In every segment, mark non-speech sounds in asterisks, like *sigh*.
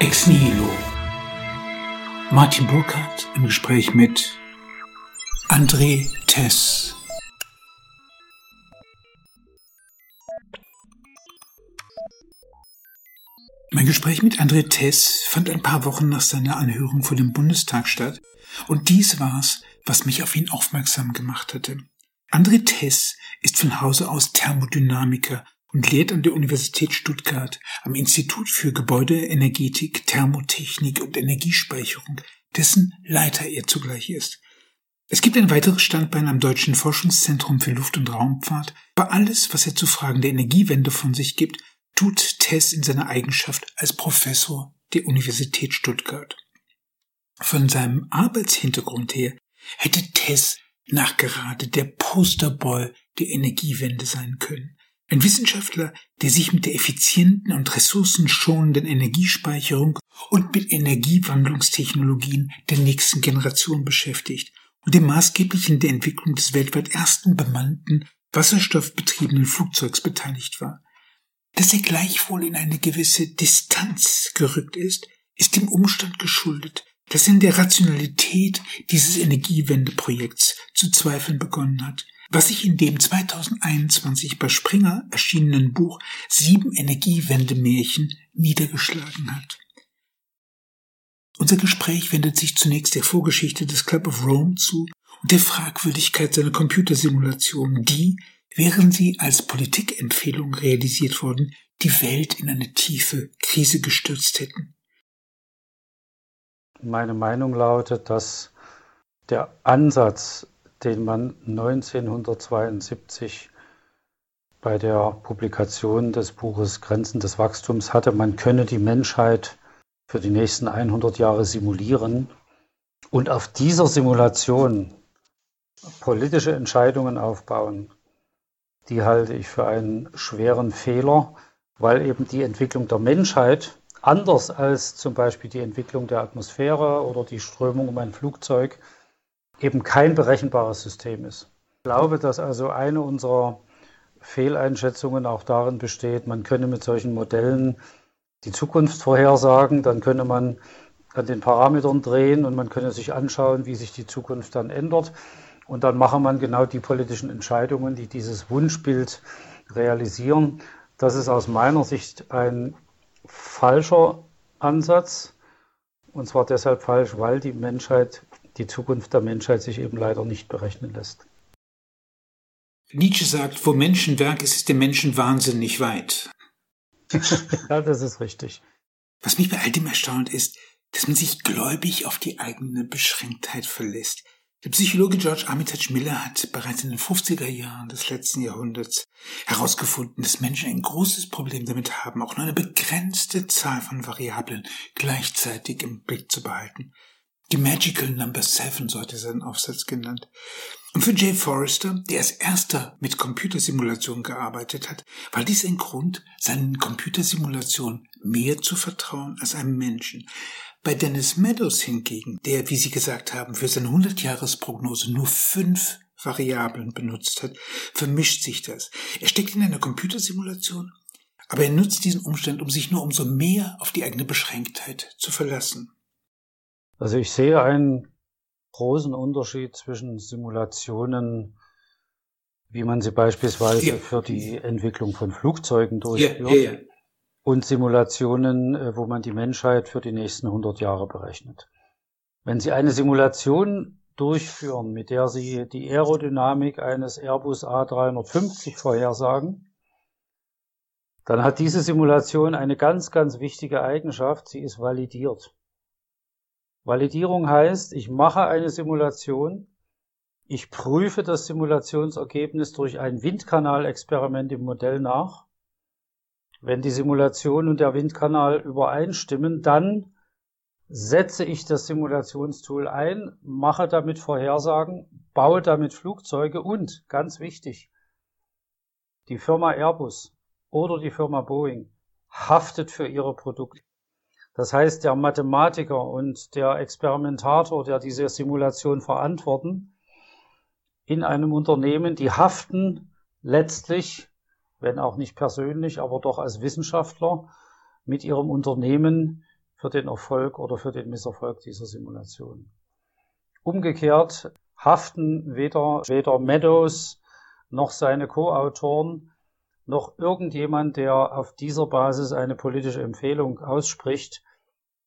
Ex Nihilo. Martin Burkhardt im Gespräch mit André Tess. Mein Gespräch mit André Tess fand ein paar Wochen nach seiner Anhörung vor dem Bundestag statt und dies war's, was mich auf ihn aufmerksam gemacht hatte. André Tess ist von Hause aus Thermodynamiker und lehrt an der Universität Stuttgart am Institut für Gebäudeenergetik, Thermotechnik und Energiespeicherung, dessen Leiter er zugleich ist. Es gibt ein weiteres Standbein am Deutschen Forschungszentrum für Luft- und Raumfahrt. Bei alles, was er zu Fragen der Energiewende von sich gibt, tut Tess in seiner Eigenschaft als Professor der Universität Stuttgart. Von seinem Arbeitshintergrund her hätte Tess nachgerade der Posterboy der Energiewende sein können. Ein Wissenschaftler, der sich mit der effizienten und ressourcenschonenden Energiespeicherung und mit Energiewandlungstechnologien der nächsten Generation beschäftigt und dem maßgeblichen der Entwicklung des weltweit ersten bemannten wasserstoffbetriebenen Flugzeugs beteiligt war. Dass er gleichwohl in eine gewisse Distanz gerückt ist, ist dem Umstand geschuldet, dass er in der Rationalität dieses Energiewendeprojekts zu zweifeln begonnen hat – was sich in dem 2021 bei Springer erschienenen Buch Sieben Energiewendemärchen niedergeschlagen hat. Unser Gespräch wendet sich zunächst der Vorgeschichte des Club of Rome zu und der Fragwürdigkeit seiner Computersimulationen, die, während sie als Politikempfehlung realisiert wurden, die Welt in eine tiefe Krise gestürzt hätten. Meine Meinung lautet, dass der Ansatz den man 1972 bei der Publikation des Buches Grenzen des Wachstums hatte, man könne die Menschheit für die nächsten 100 Jahre simulieren und auf dieser Simulation politische Entscheidungen aufbauen. Die halte ich für einen schweren Fehler, weil eben die Entwicklung der Menschheit anders als zum Beispiel die Entwicklung der Atmosphäre oder die Strömung um ein Flugzeug eben kein berechenbares System ist. Ich glaube, dass also eine unserer Fehleinschätzungen auch darin besteht, man könne mit solchen Modellen die Zukunft vorhersagen, dann könne man an den Parametern drehen und man könne sich anschauen, wie sich die Zukunft dann ändert. Und dann mache man genau die politischen Entscheidungen, die dieses Wunschbild realisieren. Das ist aus meiner Sicht ein falscher Ansatz. Und zwar deshalb falsch, weil die Menschheit die Zukunft der Menschheit sich eben leider nicht berechnen lässt. Nietzsche sagt, wo Menschenwerk ist, ist dem Menschen wahnsinnig weit. *laughs* ja, das ist richtig. Was mich bei all dem erstaunt ist, dass man sich gläubig auf die eigene Beschränktheit verlässt. Der Psychologe George Armitage Miller hat bereits in den 50er Jahren des letzten Jahrhunderts herausgefunden, dass Menschen ein großes Problem damit haben, auch nur eine begrenzte Zahl von Variablen gleichzeitig im Blick zu behalten. Die Magical Number Seven, so hat er seinen Aufsatz genannt. Und für Jay Forrester, der als erster mit Computersimulationen gearbeitet hat, war dies ein Grund, seinen Computersimulationen mehr zu vertrauen als einem Menschen. Bei Dennis Meadows hingegen, der, wie Sie gesagt haben, für seine 100-Jahres-Prognose nur fünf Variablen benutzt hat, vermischt sich das. Er steckt in einer Computersimulation, aber er nutzt diesen Umstand, um sich nur umso mehr auf die eigene Beschränktheit zu verlassen. Also ich sehe einen großen Unterschied zwischen Simulationen, wie man sie beispielsweise ja. für die Entwicklung von Flugzeugen durchführt, ja, ja, und Simulationen, äh, wo man die Menschheit für die nächsten 100 Jahre berechnet. Wenn Sie eine Simulation durchführen, mit der Sie die Aerodynamik eines Airbus A350 vorhersagen, dann hat diese Simulation eine ganz, ganz wichtige Eigenschaft, sie ist validiert. Validierung heißt, ich mache eine Simulation, ich prüfe das Simulationsergebnis durch ein Windkanalexperiment im Modell nach. Wenn die Simulation und der Windkanal übereinstimmen, dann setze ich das Simulationstool ein, mache damit Vorhersagen, baue damit Flugzeuge und, ganz wichtig, die Firma Airbus oder die Firma Boeing haftet für ihre Produkte. Das heißt, der Mathematiker und der Experimentator, der diese Simulation verantworten, in einem Unternehmen, die haften letztlich, wenn auch nicht persönlich, aber doch als Wissenschaftler mit ihrem Unternehmen für den Erfolg oder für den Misserfolg dieser Simulation. Umgekehrt haften weder, weder Meadows noch seine Co-Autoren noch irgendjemand, der auf dieser Basis eine politische Empfehlung ausspricht,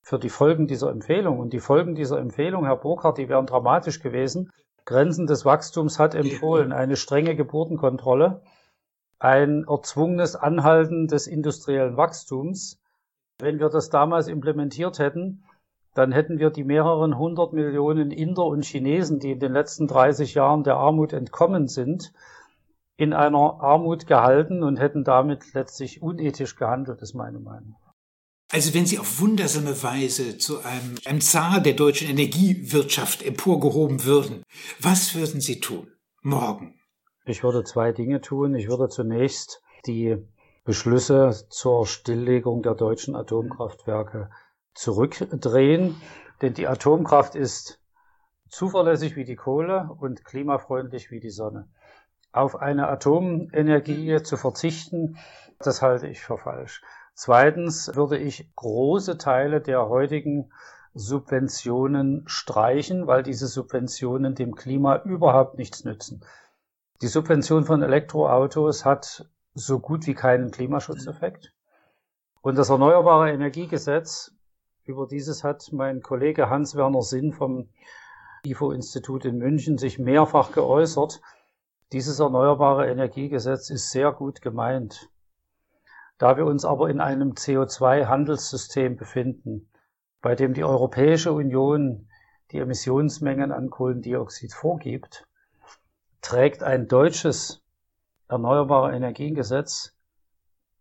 für die Folgen dieser Empfehlung. Und die Folgen dieser Empfehlung, Herr Burkhardt, die wären dramatisch gewesen. Grenzen des Wachstums hat empfohlen eine strenge Geburtenkontrolle, ein erzwungenes Anhalten des industriellen Wachstums. Wenn wir das damals implementiert hätten, dann hätten wir die mehreren hundert Millionen Inder und Chinesen, die in den letzten 30 Jahren der Armut entkommen sind, in einer Armut gehalten und hätten damit letztlich unethisch gehandelt, ist meine Meinung. Also wenn Sie auf wundersame Weise zu einem, einem Zar der deutschen Energiewirtschaft emporgehoben würden, was würden Sie tun? Morgen. Ich würde zwei Dinge tun. Ich würde zunächst die Beschlüsse zur Stilllegung der deutschen Atomkraftwerke zurückdrehen, denn die Atomkraft ist zuverlässig wie die Kohle und klimafreundlich wie die Sonne. Auf eine Atomenergie zu verzichten, das halte ich für falsch. Zweitens würde ich große Teile der heutigen Subventionen streichen, weil diese Subventionen dem Klima überhaupt nichts nützen. Die Subvention von Elektroautos hat so gut wie keinen Klimaschutzeffekt. Und das Erneuerbare Energiegesetz, über dieses hat mein Kollege Hans-Werner Sinn vom IFO-Institut in München sich mehrfach geäußert. Dieses Erneuerbare Energiegesetz ist sehr gut gemeint. Da wir uns aber in einem CO2-Handelssystem befinden, bei dem die Europäische Union die Emissionsmengen an Kohlendioxid vorgibt, trägt ein deutsches Erneuerbare Energiengesetz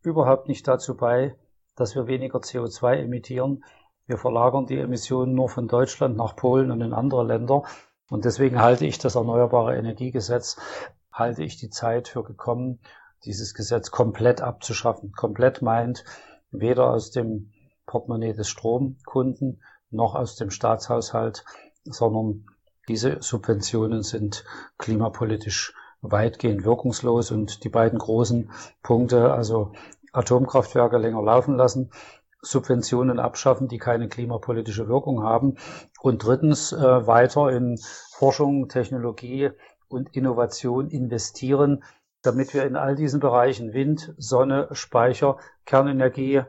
überhaupt nicht dazu bei, dass wir weniger CO2 emittieren. Wir verlagern die Emissionen nur von Deutschland nach Polen und in andere Länder. Und deswegen halte ich das Erneuerbare Energiegesetz, halte ich die Zeit für gekommen, dieses Gesetz komplett abzuschaffen. Komplett meint weder aus dem Portemonnaie des Stromkunden noch aus dem Staatshaushalt, sondern diese Subventionen sind klimapolitisch weitgehend wirkungslos und die beiden großen Punkte, also Atomkraftwerke länger laufen lassen, Subventionen abschaffen, die keine klimapolitische Wirkung haben und drittens äh, weiter in Forschung, Technologie und Innovation investieren, damit wir in all diesen Bereichen Wind, Sonne, Speicher, Kernenergie,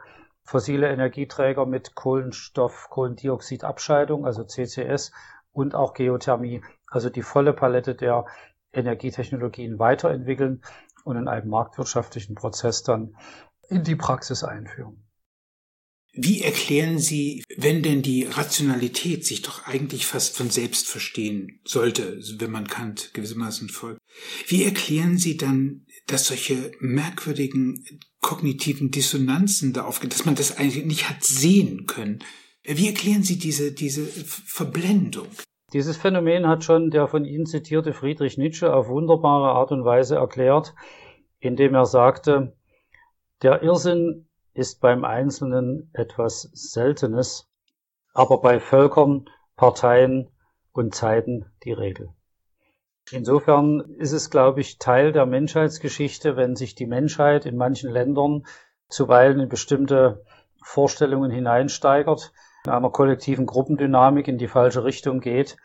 fossile Energieträger mit Kohlenstoff, Kohlendioxidabscheidung, also CCS und auch Geothermie, also die volle Palette der Energietechnologien weiterentwickeln und in einem marktwirtschaftlichen Prozess dann in die Praxis einführen. Wie erklären Sie, wenn denn die Rationalität sich doch eigentlich fast von selbst verstehen sollte, wenn man Kant gewissermaßen folgt, wie erklären Sie dann, dass solche merkwürdigen kognitiven Dissonanzen da aufgehen, dass man das eigentlich nicht hat sehen können? Wie erklären Sie diese, diese Verblendung? Dieses Phänomen hat schon der von Ihnen zitierte Friedrich Nietzsche auf wunderbare Art und Weise erklärt, indem er sagte, der Irrsinn ist beim Einzelnen etwas Seltenes, aber bei Völkern, Parteien und Zeiten die Regel. Insofern ist es, glaube ich, Teil der Menschheitsgeschichte, wenn sich die Menschheit in manchen Ländern zuweilen in bestimmte Vorstellungen hineinsteigert, in einer kollektiven Gruppendynamik in die falsche Richtung geht,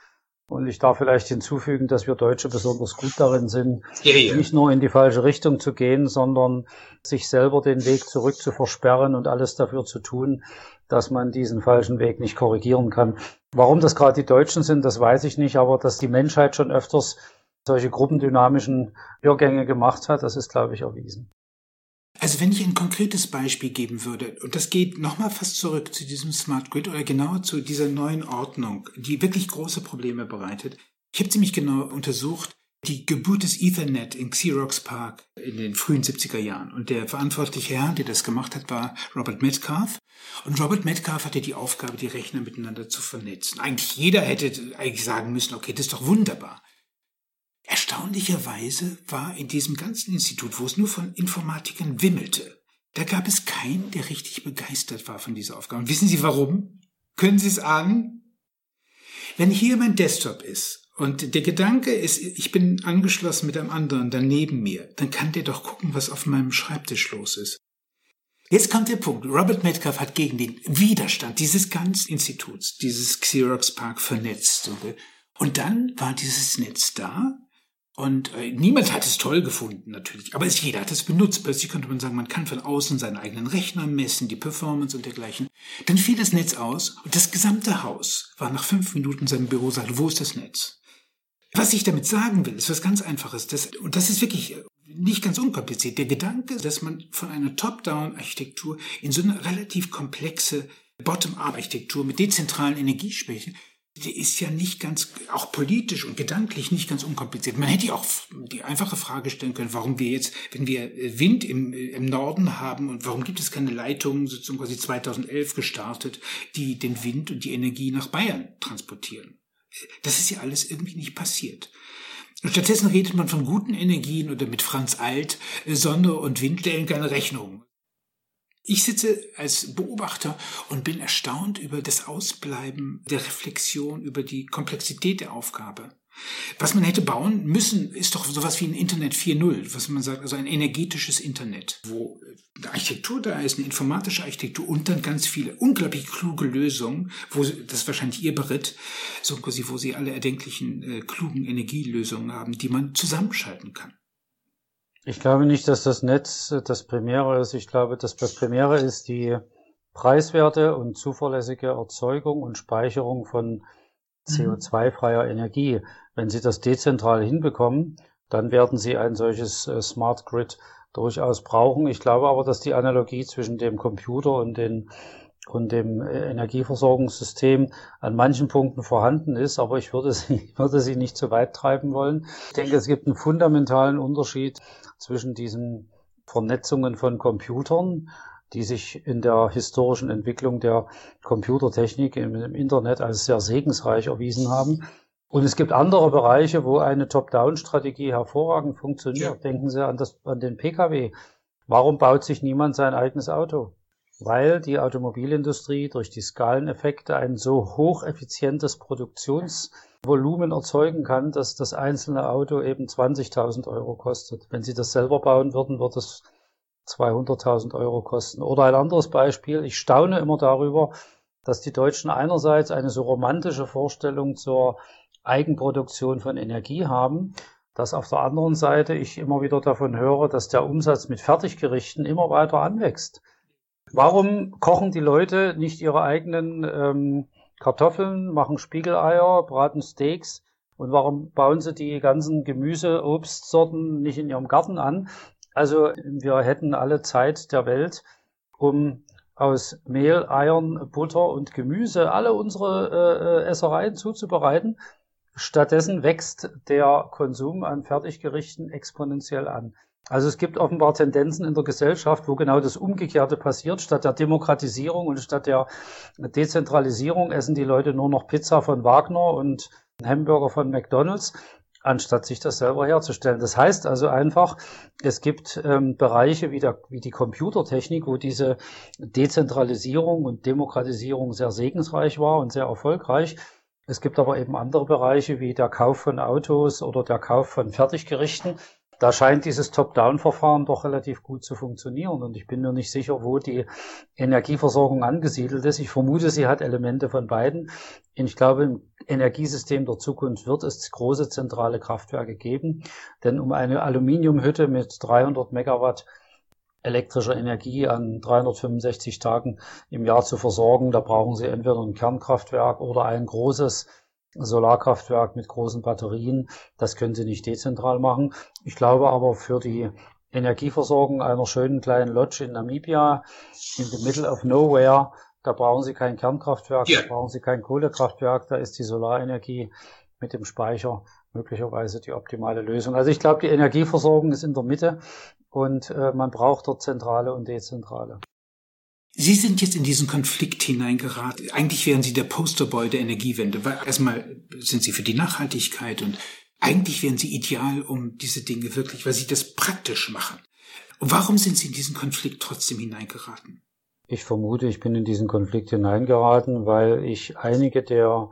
und ich darf vielleicht hinzufügen, dass wir Deutsche besonders gut darin sind, nicht nur in die falsche Richtung zu gehen, sondern sich selber den Weg zurück zu versperren und alles dafür zu tun, dass man diesen falschen Weg nicht korrigieren kann. Warum das gerade die Deutschen sind, das weiß ich nicht, aber dass die Menschheit schon öfters solche gruppendynamischen Irrgänge gemacht hat, das ist, glaube ich, erwiesen. Also wenn ich ein konkretes Beispiel geben würde, und das geht nochmal fast zurück zu diesem Smart Grid oder genauer zu dieser neuen Ordnung, die wirklich große Probleme bereitet. Ich habe ziemlich genau untersucht, die Geburt des Ethernet in Xerox Park in den frühen 70er Jahren. Und der verantwortliche Herr, der das gemacht hat, war Robert Metcalf. Und Robert Metcalf hatte die Aufgabe, die Rechner miteinander zu vernetzen. Eigentlich jeder hätte eigentlich sagen müssen, okay, das ist doch wunderbar. Erstaunlicherweise war in diesem ganzen Institut, wo es nur von Informatikern wimmelte, da gab es keinen, der richtig begeistert war von dieser Aufgabe. Und wissen Sie warum? Können Sie es ahnen? Wenn hier mein Desktop ist und der Gedanke ist, ich bin angeschlossen mit einem anderen daneben mir, dann kann der doch gucken, was auf meinem Schreibtisch los ist. Jetzt kommt der Punkt. Robert Metcalf hat gegen den Widerstand dieses ganzen Instituts, dieses Xerox Park vernetzt. Und dann war dieses Netz da und äh, niemand hat es toll gefunden, natürlich. Aber es, jeder hat es benutzt. Plötzlich könnte man sagen, man kann von außen seinen eigenen Rechner messen, die Performance und dergleichen. Dann fiel das Netz aus und das gesamte Haus war nach fünf Minuten in seinem Büro, sagte, wo ist das Netz? Was ich damit sagen will, ist was ganz Einfaches. Das, und das ist wirklich äh, nicht ganz unkompliziert. Der Gedanke, dass man von einer Top-Down-Architektur in so eine relativ komplexe Bottom-up-Architektur mit dezentralen Energiespeichern, der ist ja nicht ganz, auch politisch und gedanklich nicht ganz unkompliziert. Man hätte ja auch die einfache Frage stellen können, warum wir jetzt, wenn wir Wind im, im Norden haben und warum gibt es keine Leitungen, sozusagen quasi 2011 gestartet, die den Wind und die Energie nach Bayern transportieren. Das ist ja alles irgendwie nicht passiert. Stattdessen redet man von guten Energien oder mit Franz Alt, äh, Sonne und Wind stellen keine Rechnung. Ich sitze als Beobachter und bin erstaunt über das Ausbleiben der Reflexion über die Komplexität der Aufgabe. Was man hätte bauen müssen, ist doch sowas wie ein Internet 4.0, was man sagt, also ein energetisches Internet, wo eine Architektur da ist, eine informatische Architektur und dann ganz viele unglaublich kluge Lösungen, wo das ist wahrscheinlich ihr Beritt, so quasi, wo sie alle erdenklichen äh, klugen Energielösungen haben, die man zusammenschalten kann. Ich glaube nicht, dass das Netz das Primäre ist. Ich glaube, dass das Primäre ist die preiswerte und zuverlässige Erzeugung und Speicherung von CO2-freier Energie. Wenn Sie das dezentral hinbekommen, dann werden Sie ein solches äh, Smart Grid durchaus brauchen. Ich glaube aber, dass die Analogie zwischen dem Computer und, den, und dem äh, Energieversorgungssystem an manchen Punkten vorhanden ist, aber ich würde sie, *laughs* würde sie nicht zu weit treiben wollen. Ich denke, es gibt einen fundamentalen Unterschied zwischen diesen Vernetzungen von Computern die sich in der historischen Entwicklung der Computertechnik im, im Internet als sehr segensreich erwiesen haben. Und es gibt andere Bereiche, wo eine Top-Down-Strategie hervorragend funktioniert. Ja. Denken Sie an, das, an den Pkw. Warum baut sich niemand sein eigenes Auto? Weil die Automobilindustrie durch die Skaleneffekte ein so hocheffizientes Produktionsvolumen erzeugen kann, dass das einzelne Auto eben 20.000 Euro kostet. Wenn Sie das selber bauen würden, wird es 200.000 Euro kosten. Oder ein anderes Beispiel, ich staune immer darüber, dass die Deutschen einerseits eine so romantische Vorstellung zur Eigenproduktion von Energie haben, dass auf der anderen Seite ich immer wieder davon höre, dass der Umsatz mit Fertiggerichten immer weiter anwächst. Warum kochen die Leute nicht ihre eigenen ähm, Kartoffeln, machen Spiegeleier, braten Steaks und warum bauen sie die ganzen Gemüse, Obstsorten nicht in ihrem Garten an, also wir hätten alle Zeit der Welt, um aus Mehl, Eiern, Butter und Gemüse alle unsere äh, Essereien zuzubereiten. Stattdessen wächst der Konsum an Fertiggerichten exponentiell an. Also es gibt offenbar Tendenzen in der Gesellschaft, wo genau das Umgekehrte passiert. Statt der Demokratisierung und statt der Dezentralisierung essen die Leute nur noch Pizza von Wagner und Hamburger von McDonald's anstatt sich das selber herzustellen. Das heißt also einfach, es gibt ähm, Bereiche wie, der, wie die Computertechnik, wo diese Dezentralisierung und Demokratisierung sehr segensreich war und sehr erfolgreich. Es gibt aber eben andere Bereiche wie der Kauf von Autos oder der Kauf von Fertiggerichten, da scheint dieses Top-Down-Verfahren doch relativ gut zu funktionieren. Und ich bin mir nicht sicher, wo die Energieversorgung angesiedelt ist. Ich vermute, sie hat Elemente von beiden. Ich glaube, im Energiesystem der Zukunft wird es große zentrale Kraftwerke geben. Denn um eine Aluminiumhütte mit 300 Megawatt elektrischer Energie an 365 Tagen im Jahr zu versorgen, da brauchen Sie entweder ein Kernkraftwerk oder ein großes Solarkraftwerk mit großen Batterien. Das können Sie nicht dezentral machen. Ich glaube aber für die Energieversorgung einer schönen kleinen Lodge in Namibia, in the middle of nowhere, da brauchen Sie kein Kernkraftwerk, ja. da brauchen Sie kein Kohlekraftwerk, da ist die Solarenergie mit dem Speicher möglicherweise die optimale Lösung. Also ich glaube, die Energieversorgung ist in der Mitte und äh, man braucht dort zentrale und dezentrale. Sie sind jetzt in diesen Konflikt hineingeraten. Eigentlich wären Sie der Posterboy der Energiewende, weil erstmal sind Sie für die Nachhaltigkeit und eigentlich wären Sie ideal, um diese Dinge wirklich, weil Sie das praktisch machen. Und warum sind Sie in diesen Konflikt trotzdem hineingeraten? Ich vermute, ich bin in diesen Konflikt hineingeraten, weil ich einige der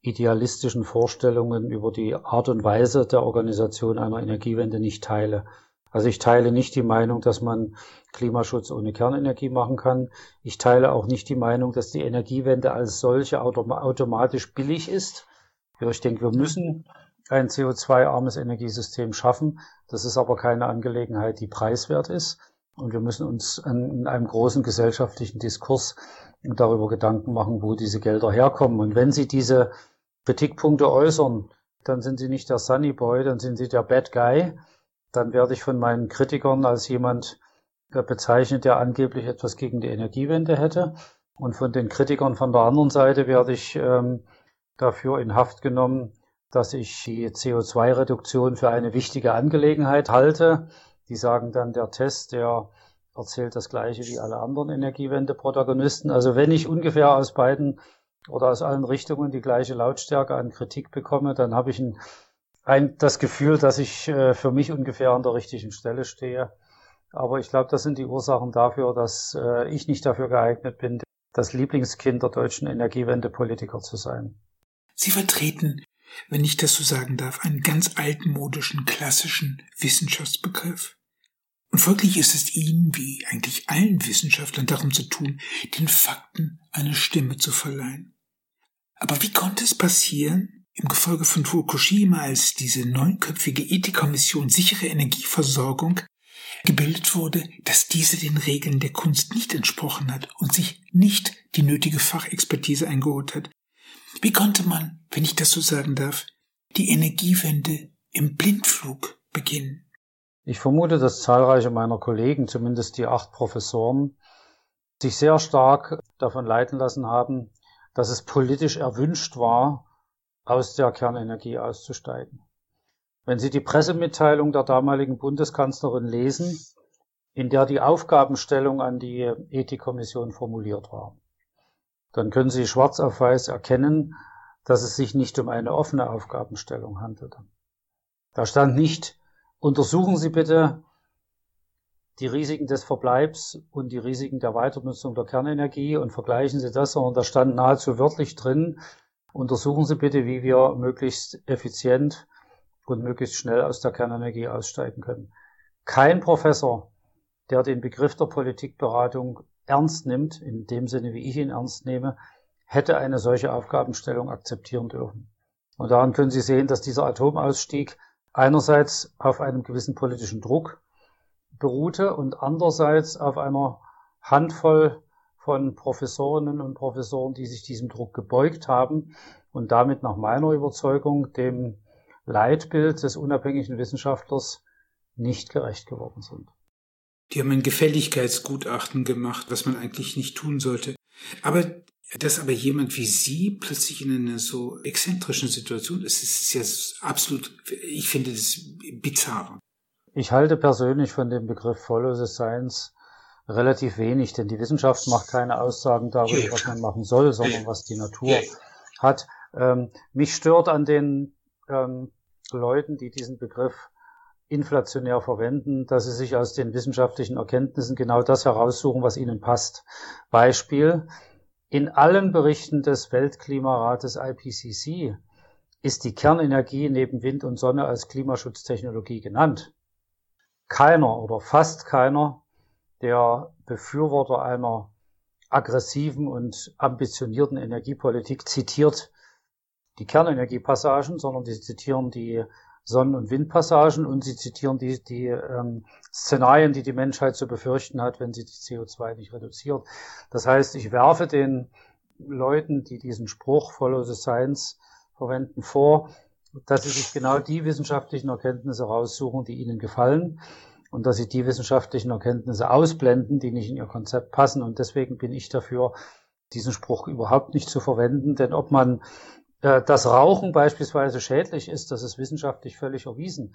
idealistischen Vorstellungen über die Art und Weise der Organisation einer Energiewende nicht teile. Also ich teile nicht die Meinung, dass man Klimaschutz ohne Kernenergie machen kann. Ich teile auch nicht die Meinung, dass die Energiewende als solche automatisch billig ist. Ich denke, wir müssen ein CO2-armes Energiesystem schaffen. Das ist aber keine Angelegenheit, die preiswert ist. Und wir müssen uns in einem großen gesellschaftlichen Diskurs darüber Gedanken machen, wo diese Gelder herkommen. Und wenn Sie diese Kritikpunkte äußern, dann sind Sie nicht der Sunny Boy, dann sind Sie der Bad Guy. Dann werde ich von meinen Kritikern als jemand bezeichnet, der angeblich etwas gegen die Energiewende hätte. Und von den Kritikern von der anderen Seite werde ich ähm, dafür in Haft genommen, dass ich die CO2-Reduktion für eine wichtige Angelegenheit halte. Die sagen dann, der Test, der erzählt das Gleiche wie alle anderen Energiewende-Protagonisten. Also wenn ich ungefähr aus beiden oder aus allen Richtungen die gleiche Lautstärke an Kritik bekomme, dann habe ich ein, ein, das Gefühl, dass ich äh, für mich ungefähr an der richtigen Stelle stehe. Aber ich glaube, das sind die Ursachen dafür, dass äh, ich nicht dafür geeignet bin, das Lieblingskind der deutschen Energiewende-Politiker zu sein. Sie vertreten wenn ich das so sagen darf, einen ganz altmodischen, klassischen Wissenschaftsbegriff. Und folglich ist es Ihnen, wie eigentlich allen Wissenschaftlern, darum zu tun, den Fakten eine Stimme zu verleihen. Aber wie konnte es passieren, im Gefolge von Fukushima, als diese neunköpfige Ethikkommission sichere Energieversorgung gebildet wurde, dass diese den Regeln der Kunst nicht entsprochen hat und sich nicht die nötige Fachexpertise eingeholt hat, wie konnte man, wenn ich das so sagen darf, die Energiewende im Blindflug beginnen? Ich vermute, dass zahlreiche meiner Kollegen, zumindest die acht Professoren, sich sehr stark davon leiten lassen haben, dass es politisch erwünscht war, aus der Kernenergie auszusteigen. Wenn Sie die Pressemitteilung der damaligen Bundeskanzlerin lesen, in der die Aufgabenstellung an die Ethikkommission formuliert war, dann können Sie schwarz auf weiß erkennen, dass es sich nicht um eine offene Aufgabenstellung handelte. Da stand nicht, untersuchen Sie bitte die Risiken des Verbleibs und die Risiken der Weiternutzung der Kernenergie und vergleichen Sie das, sondern da stand nahezu wörtlich drin, untersuchen Sie bitte, wie wir möglichst effizient und möglichst schnell aus der Kernenergie aussteigen können. Kein Professor, der den Begriff der Politikberatung ernst nimmt, in dem Sinne, wie ich ihn ernst nehme, hätte eine solche Aufgabenstellung akzeptieren dürfen. Und daran können Sie sehen, dass dieser Atomausstieg einerseits auf einem gewissen politischen Druck beruhte und andererseits auf einer Handvoll von Professorinnen und Professoren, die sich diesem Druck gebeugt haben und damit nach meiner Überzeugung dem Leitbild des unabhängigen Wissenschaftlers nicht gerecht geworden sind. Die haben ein Gefälligkeitsgutachten gemacht, was man eigentlich nicht tun sollte. Aber dass aber jemand wie Sie plötzlich in einer so exzentrischen Situation ist, ist ja absolut, ich finde das bizarr. Ich halte persönlich von dem Begriff Follow the Science relativ wenig, denn die Wissenschaft macht keine Aussagen darüber, was man machen soll, sondern was die Natur hat. Ähm, mich stört an den ähm, Leuten, die diesen Begriff inflationär verwenden, dass sie sich aus den wissenschaftlichen Erkenntnissen genau das heraussuchen, was ihnen passt. Beispiel, in allen Berichten des Weltklimarates IPCC ist die Kernenergie neben Wind und Sonne als Klimaschutztechnologie genannt. Keiner oder fast keiner der Befürworter einer aggressiven und ambitionierten Energiepolitik zitiert die Kernenergiepassagen, sondern die zitieren die Sonnen- und Windpassagen und sie zitieren die, die ähm, Szenarien, die die Menschheit zu befürchten hat, wenn sie die CO2 nicht reduziert. Das heißt, ich werfe den Leuten, die diesen Spruch Follow the Science verwenden, vor, dass sie sich genau die wissenschaftlichen Erkenntnisse raussuchen, die ihnen gefallen und dass sie die wissenschaftlichen Erkenntnisse ausblenden, die nicht in ihr Konzept passen. Und deswegen bin ich dafür, diesen Spruch überhaupt nicht zu verwenden, denn ob man äh, dass Rauchen beispielsweise schädlich ist, das ist wissenschaftlich völlig erwiesen.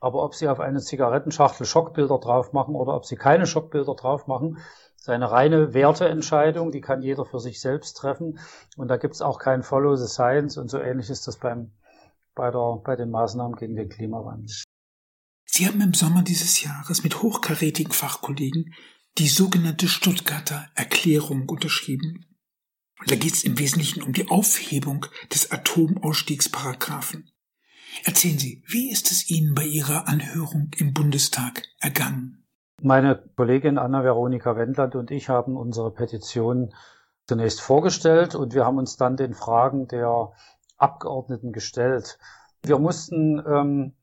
Aber ob Sie auf eine Zigarettenschachtel Schockbilder drauf machen oder ob Sie keine Schockbilder drauf machen, ist eine reine Werteentscheidung, die kann jeder für sich selbst treffen. Und da gibt es auch kein Follow the Science und so ähnlich ist das beim, bei, der, bei den Maßnahmen gegen den Klimawandel. Sie haben im Sommer dieses Jahres mit hochkarätigen Fachkollegen die sogenannte Stuttgarter Erklärung unterschrieben. Und da geht es im Wesentlichen um die Aufhebung des Atomausstiegsparagraphen. Erzählen Sie, wie ist es Ihnen bei Ihrer Anhörung im Bundestag ergangen? Meine Kollegin Anna-Veronika Wendland und ich haben unsere Petition zunächst vorgestellt und wir haben uns dann den Fragen der Abgeordneten gestellt. Wir mussten ähm,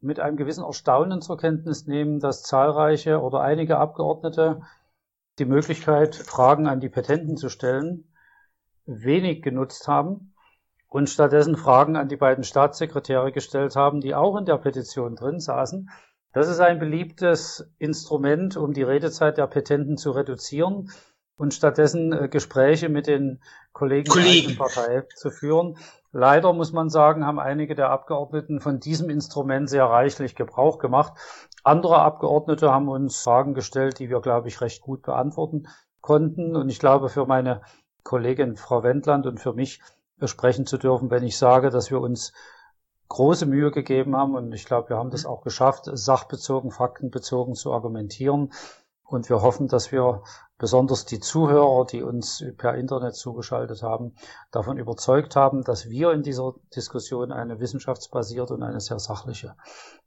mit einem gewissen Erstaunen zur Kenntnis nehmen, dass zahlreiche oder einige Abgeordnete die Möglichkeit, Fragen an die Petenten zu stellen, wenig genutzt haben und stattdessen Fragen an die beiden Staatssekretäre gestellt haben, die auch in der Petition drin saßen. Das ist ein beliebtes Instrument, um die Redezeit der Petenten zu reduzieren und stattdessen äh, Gespräche mit den Kollegen, Kollegen. der Partei zu führen. Leider muss man sagen, haben einige der Abgeordneten von diesem Instrument sehr reichlich Gebrauch gemacht. Andere Abgeordnete haben uns Fragen gestellt, die wir, glaube ich, recht gut beantworten konnten. Und ich glaube, für meine Kollegin Frau Wendland und für mich sprechen zu dürfen, wenn ich sage, dass wir uns große Mühe gegeben haben und ich glaube, wir haben das auch geschafft, sachbezogen, faktenbezogen zu argumentieren. Und wir hoffen, dass wir besonders die Zuhörer, die uns per Internet zugeschaltet haben, davon überzeugt haben, dass wir in dieser Diskussion eine wissenschaftsbasierte und eine sehr sachliche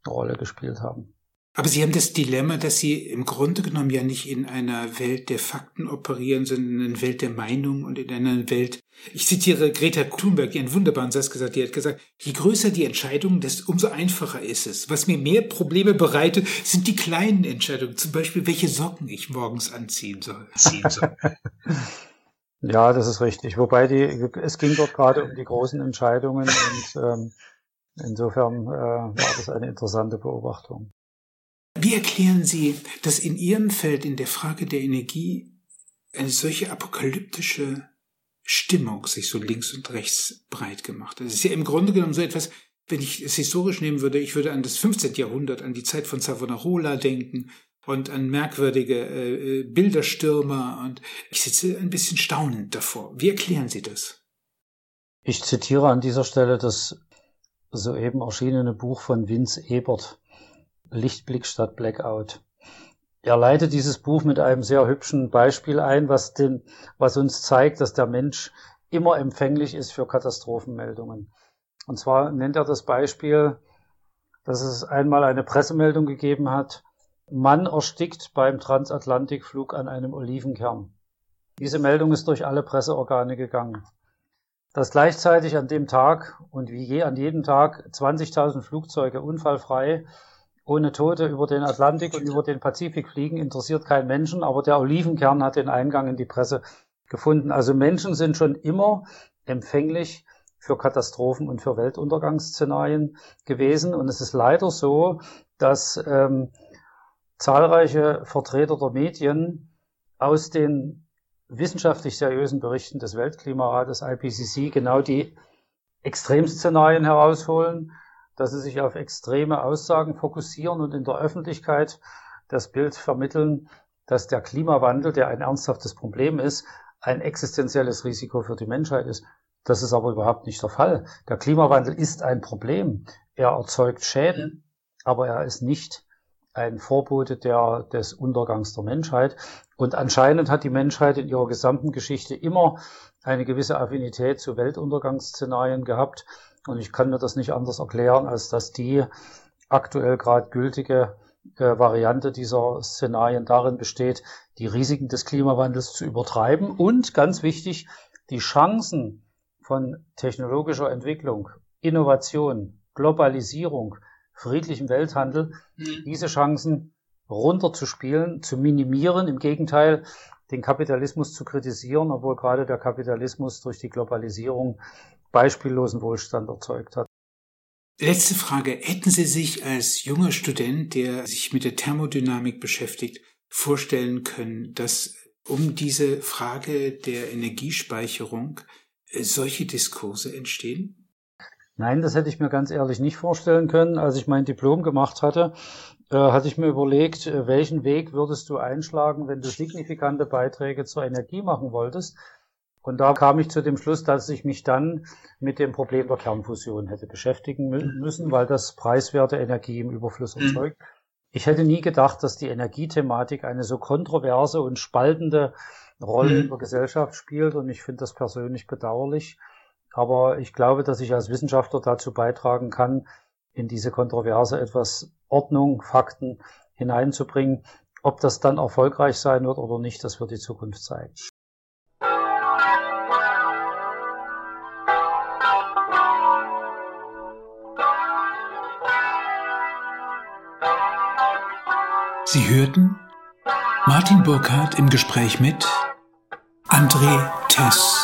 Rolle gespielt haben. Aber Sie haben das Dilemma, dass Sie im Grunde genommen ja nicht in einer Welt der Fakten operieren, sondern in einer Welt der Meinung und in einer Welt, ich zitiere Greta Thunberg, die einen wunderbaren Satz gesagt, die hat gesagt, je größer die Entscheidung, desto umso einfacher ist es. Was mir mehr Probleme bereitet, sind die kleinen Entscheidungen, zum Beispiel, welche Socken ich morgens anziehen soll. Ziehen soll. *laughs* ja, das ist richtig. Wobei die, es ging dort gerade um die großen Entscheidungen und ähm, insofern äh, war das eine interessante Beobachtung. Wie erklären Sie, dass in Ihrem Feld in der Frage der Energie eine solche apokalyptische Stimmung sich so links und rechts breit gemacht hat? Das ist ja im Grunde genommen so etwas, wenn ich es historisch nehmen würde, ich würde an das 15. Jahrhundert, an die Zeit von Savonarola denken und an merkwürdige äh, äh, Bilderstürmer und ich sitze ein bisschen staunend davor. Wie erklären Sie das? Ich zitiere an dieser Stelle das soeben erschienene Buch von Vince Ebert, Lichtblick statt Blackout. Er leitet dieses Buch mit einem sehr hübschen Beispiel ein, was, den, was uns zeigt, dass der Mensch immer empfänglich ist für Katastrophenmeldungen. Und zwar nennt er das Beispiel, dass es einmal eine Pressemeldung gegeben hat, Mann erstickt beim Transatlantikflug an einem Olivenkern. Diese Meldung ist durch alle Presseorgane gegangen. Dass gleichzeitig an dem Tag und wie je an jedem Tag 20.000 Flugzeuge unfallfrei ohne Tote über den Atlantik und über den Pazifik fliegen, interessiert keinen Menschen, aber der Olivenkern hat den Eingang in die Presse gefunden. Also Menschen sind schon immer empfänglich für Katastrophen und für Weltuntergangsszenarien gewesen. Und es ist leider so, dass ähm, zahlreiche Vertreter der Medien aus den wissenschaftlich seriösen Berichten des Weltklimarates IPCC genau die Extremszenarien herausholen dass sie sich auf extreme Aussagen fokussieren und in der Öffentlichkeit das Bild vermitteln, dass der Klimawandel, der ein ernsthaftes Problem ist, ein existenzielles Risiko für die Menschheit ist. Das ist aber überhaupt nicht der Fall. Der Klimawandel ist ein Problem. Er erzeugt Schäden, aber er ist nicht ein Vorbote der, des Untergangs der Menschheit. Und anscheinend hat die Menschheit in ihrer gesamten Geschichte immer eine gewisse Affinität zu Weltuntergangsszenarien gehabt. Und ich kann mir das nicht anders erklären, als dass die aktuell gerade gültige äh, Variante dieser Szenarien darin besteht, die Risiken des Klimawandels zu übertreiben und ganz wichtig, die Chancen von technologischer Entwicklung, Innovation, Globalisierung, friedlichem Welthandel, mhm. diese Chancen runterzuspielen, zu minimieren, im Gegenteil, den Kapitalismus zu kritisieren, obwohl gerade der Kapitalismus durch die Globalisierung beispiellosen Wohlstand erzeugt hat. Letzte Frage. Hätten Sie sich als junger Student, der sich mit der Thermodynamik beschäftigt, vorstellen können, dass um diese Frage der Energiespeicherung äh, solche Diskurse entstehen? Nein, das hätte ich mir ganz ehrlich nicht vorstellen können. Als ich mein Diplom gemacht hatte, äh, hatte ich mir überlegt, äh, welchen Weg würdest du einschlagen, wenn du signifikante Beiträge zur Energie machen wolltest. Und da kam ich zu dem Schluss, dass ich mich dann mit dem Problem der Kernfusion hätte beschäftigen müssen, weil das preiswerte Energie im Überfluss mhm. erzeugt. Ich hätte nie gedacht, dass die Energiethematik eine so kontroverse und spaltende Rolle mhm. in der Gesellschaft spielt und ich finde das persönlich bedauerlich. Aber ich glaube, dass ich als Wissenschaftler dazu beitragen kann, in diese Kontroverse etwas Ordnung, Fakten hineinzubringen. Ob das dann erfolgreich sein wird oder nicht, das wird die Zukunft zeigen. Sie hörten Martin Burkhardt im Gespräch mit André Tess.